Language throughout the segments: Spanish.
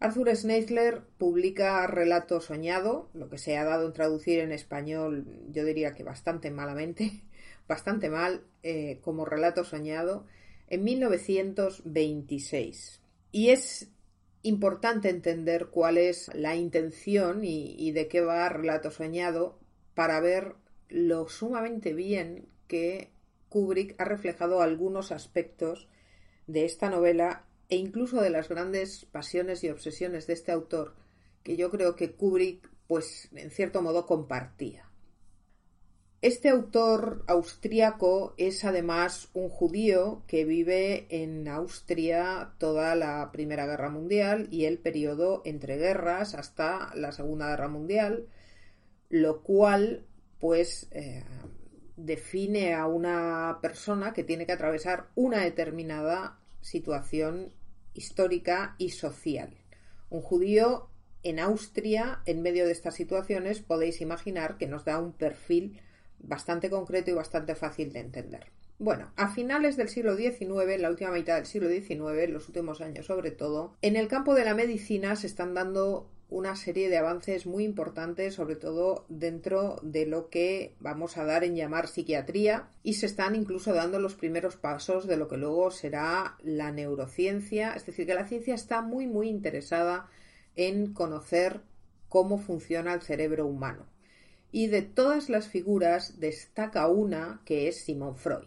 Arthur Schneisler publica Relato Soñado, lo que se ha dado en traducir en español, yo diría que bastante malamente, bastante mal, eh, como Relato Soñado, en 1926. Y es importante entender cuál es la intención y, y de qué va Relato Soñado para ver lo sumamente bien que Kubrick ha reflejado algunos aspectos de esta novela e incluso de las grandes pasiones y obsesiones de este autor que yo creo que Kubrick pues en cierto modo compartía. Este autor austriaco es además un judío que vive en Austria toda la Primera Guerra Mundial y el periodo entre guerras hasta la Segunda Guerra Mundial, lo cual pues eh, define a una persona que tiene que atravesar una determinada situación histórica y social. Un judío en Austria, en medio de estas situaciones, podéis imaginar que nos da un perfil bastante concreto y bastante fácil de entender. Bueno, a finales del siglo XIX, la última mitad del siglo XIX, los últimos años sobre todo, en el campo de la medicina se están dando una serie de avances muy importantes, sobre todo dentro de lo que vamos a dar en llamar psiquiatría, y se están incluso dando los primeros pasos de lo que luego será la neurociencia, es decir, que la ciencia está muy, muy interesada en conocer cómo funciona el cerebro humano. Y de todas las figuras destaca una que es Simon Freud.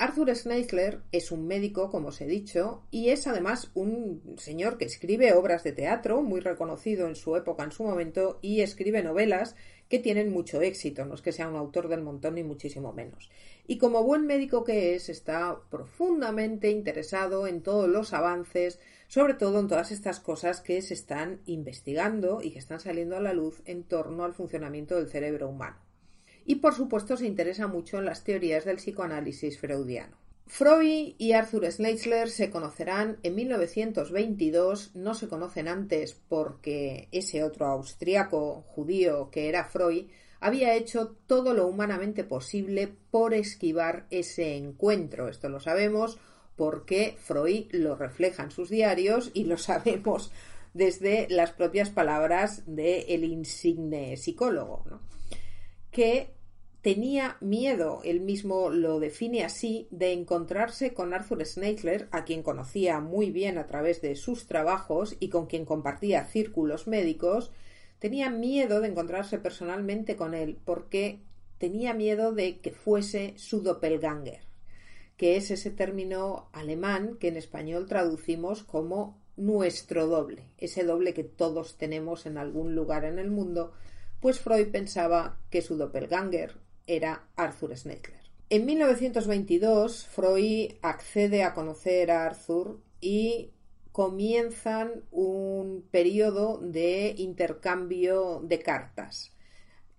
Arthur Schneisler es un médico, como os he dicho, y es además un señor que escribe obras de teatro, muy reconocido en su época, en su momento, y escribe novelas que tienen mucho éxito, no es que sea un autor del montón ni muchísimo menos. Y como buen médico que es, está profundamente interesado en todos los avances, sobre todo en todas estas cosas que se están investigando y que están saliendo a la luz en torno al funcionamiento del cerebro humano y por supuesto se interesa mucho en las teorías del psicoanálisis freudiano. Freud y Arthur Schneisler se conocerán en 1922, no se conocen antes porque ese otro austriaco judío que era Freud había hecho todo lo humanamente posible por esquivar ese encuentro. Esto lo sabemos porque Freud lo refleja en sus diarios y lo sabemos desde las propias palabras del insigne psicólogo, que tenía miedo, él mismo lo define así, de encontrarse con Arthur Schneidler, a quien conocía muy bien a través de sus trabajos y con quien compartía círculos médicos, tenía miedo de encontrarse personalmente con él porque tenía miedo de que fuese su doppelganger, que es ese término alemán que en español traducimos como nuestro doble, ese doble que todos tenemos en algún lugar en el mundo, pues Freud pensaba que su doppelganger era Arthur Schneidler. En 1922, Freud accede a conocer a Arthur y comienzan un periodo de intercambio de cartas,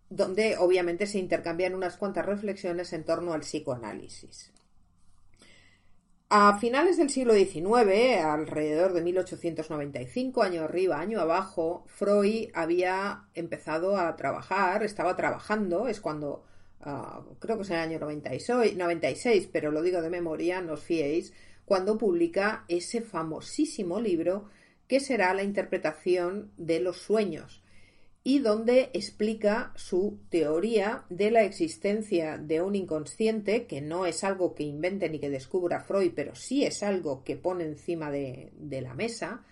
donde obviamente se intercambian unas cuantas reflexiones en torno al psicoanálisis. A finales del siglo XIX, alrededor de 1895, año arriba, año abajo, Freud había empezado a trabajar, estaba trabajando, es cuando Ah, creo que es el año 96, 96, pero lo digo de memoria, no os fiéis, cuando publica ese famosísimo libro que será la interpretación de los sueños y donde explica su teoría de la existencia de un inconsciente, que no es algo que invente ni que descubra Freud, pero sí es algo que pone encima de la mesa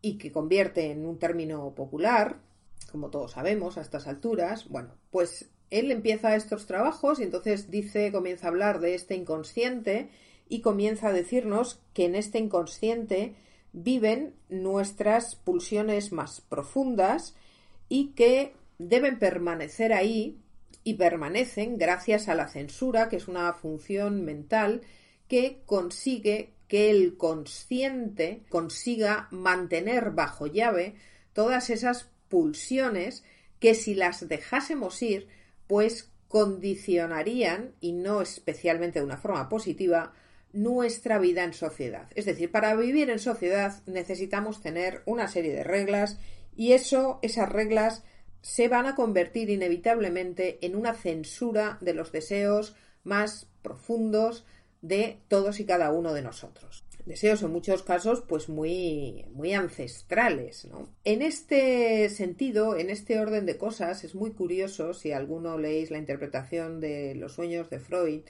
y que convierte en un término popular, como todos sabemos a estas alturas. Bueno, pues él empieza estos trabajos y entonces dice, comienza a hablar de este inconsciente y comienza a decirnos que en este inconsciente viven nuestras pulsiones más profundas y que deben permanecer ahí y permanecen gracias a la censura, que es una función mental que consigue que el consciente consiga mantener bajo llave todas esas pulsiones que si las dejásemos ir, pues condicionarían, y no especialmente de una forma positiva, nuestra vida en sociedad. Es decir, para vivir en sociedad necesitamos tener una serie de reglas y eso, esas reglas se van a convertir inevitablemente en una censura de los deseos más profundos de todos y cada uno de nosotros. Deseos en muchos casos pues muy, muy ancestrales. En este sentido, en este orden de cosas, es muy curioso, si alguno leéis la interpretación de los sueños de Freud,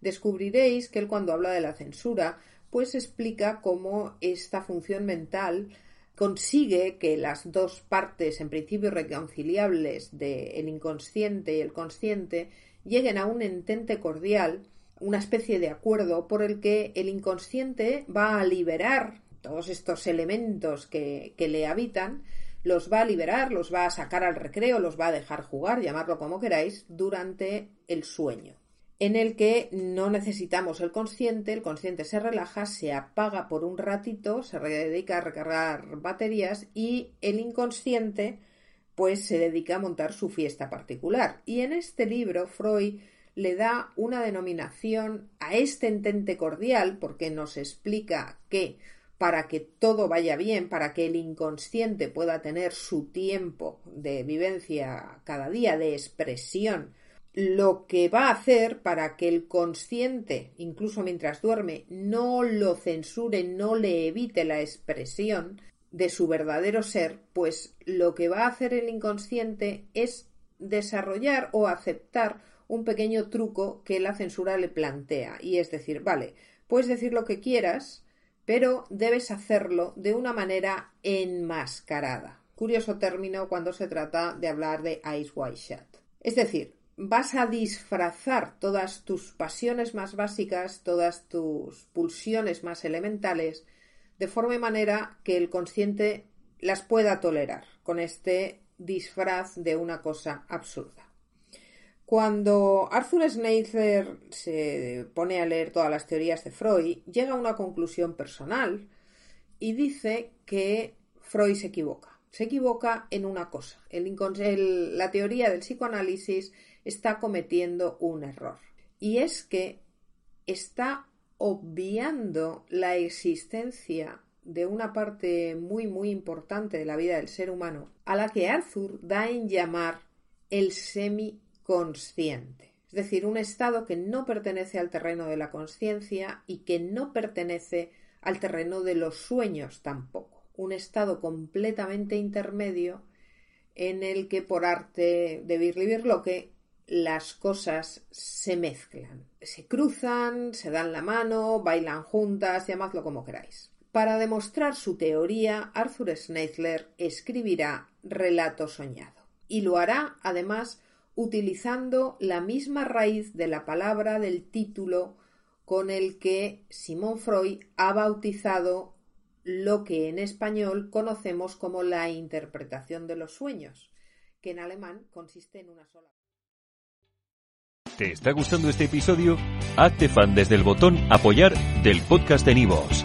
descubriréis que él cuando habla de la censura, pues explica cómo esta función mental consigue que las dos partes, en principio reconciliables del inconsciente y el consciente, lleguen a un entente cordial, una especie de acuerdo por el que el inconsciente va a liberar todos estos elementos que, que le habitan, los va a liberar, los va a sacar al recreo, los va a dejar jugar, llamarlo como queráis, durante el sueño en el que no necesitamos el consciente, el consciente se relaja, se apaga por un ratito, se dedica a recargar baterías y el inconsciente pues se dedica a montar su fiesta particular. Y en este libro Freud le da una denominación a este entente cordial porque nos explica que para que todo vaya bien, para que el inconsciente pueda tener su tiempo de vivencia cada día, de expresión lo que va a hacer para que el consciente, incluso mientras duerme, no lo censure, no le evite la expresión de su verdadero ser, pues lo que va a hacer el inconsciente es desarrollar o aceptar un pequeño truco que la censura le plantea. Y es decir, vale, puedes decir lo que quieras, pero debes hacerlo de una manera enmascarada. Curioso término cuando se trata de hablar de Ice White Shut. Es decir, vas a disfrazar todas tus pasiones más básicas, todas tus pulsiones más elementales, de forma y manera que el consciente las pueda tolerar con este disfraz de una cosa absurda. Cuando Arthur Schneitzer se pone a leer todas las teorías de Freud, llega a una conclusión personal y dice que Freud se equivoca. Se equivoca en una cosa. la teoría del psicoanálisis está cometiendo un error. Y es que está obviando la existencia de una parte muy muy importante de la vida del ser humano, a la que Arthur da en llamar el semiconsciente, es decir, un estado que no pertenece al terreno de la conciencia y que no pertenece al terreno de los sueños tampoco, un estado completamente intermedio en el que por arte de lo que las cosas se mezclan, se cruzan, se dan la mano, bailan juntas, llamadlo como queráis. Para demostrar su teoría, Arthur Schneidler escribirá Relato soñado y lo hará además utilizando la misma raíz de la palabra del título con el que Simón Freud ha bautizado lo que en español conocemos como la interpretación de los sueños, que en alemán consiste en una sola. ¿Te está gustando este episodio? Hazte fan desde el botón Apoyar del podcast de Nivos.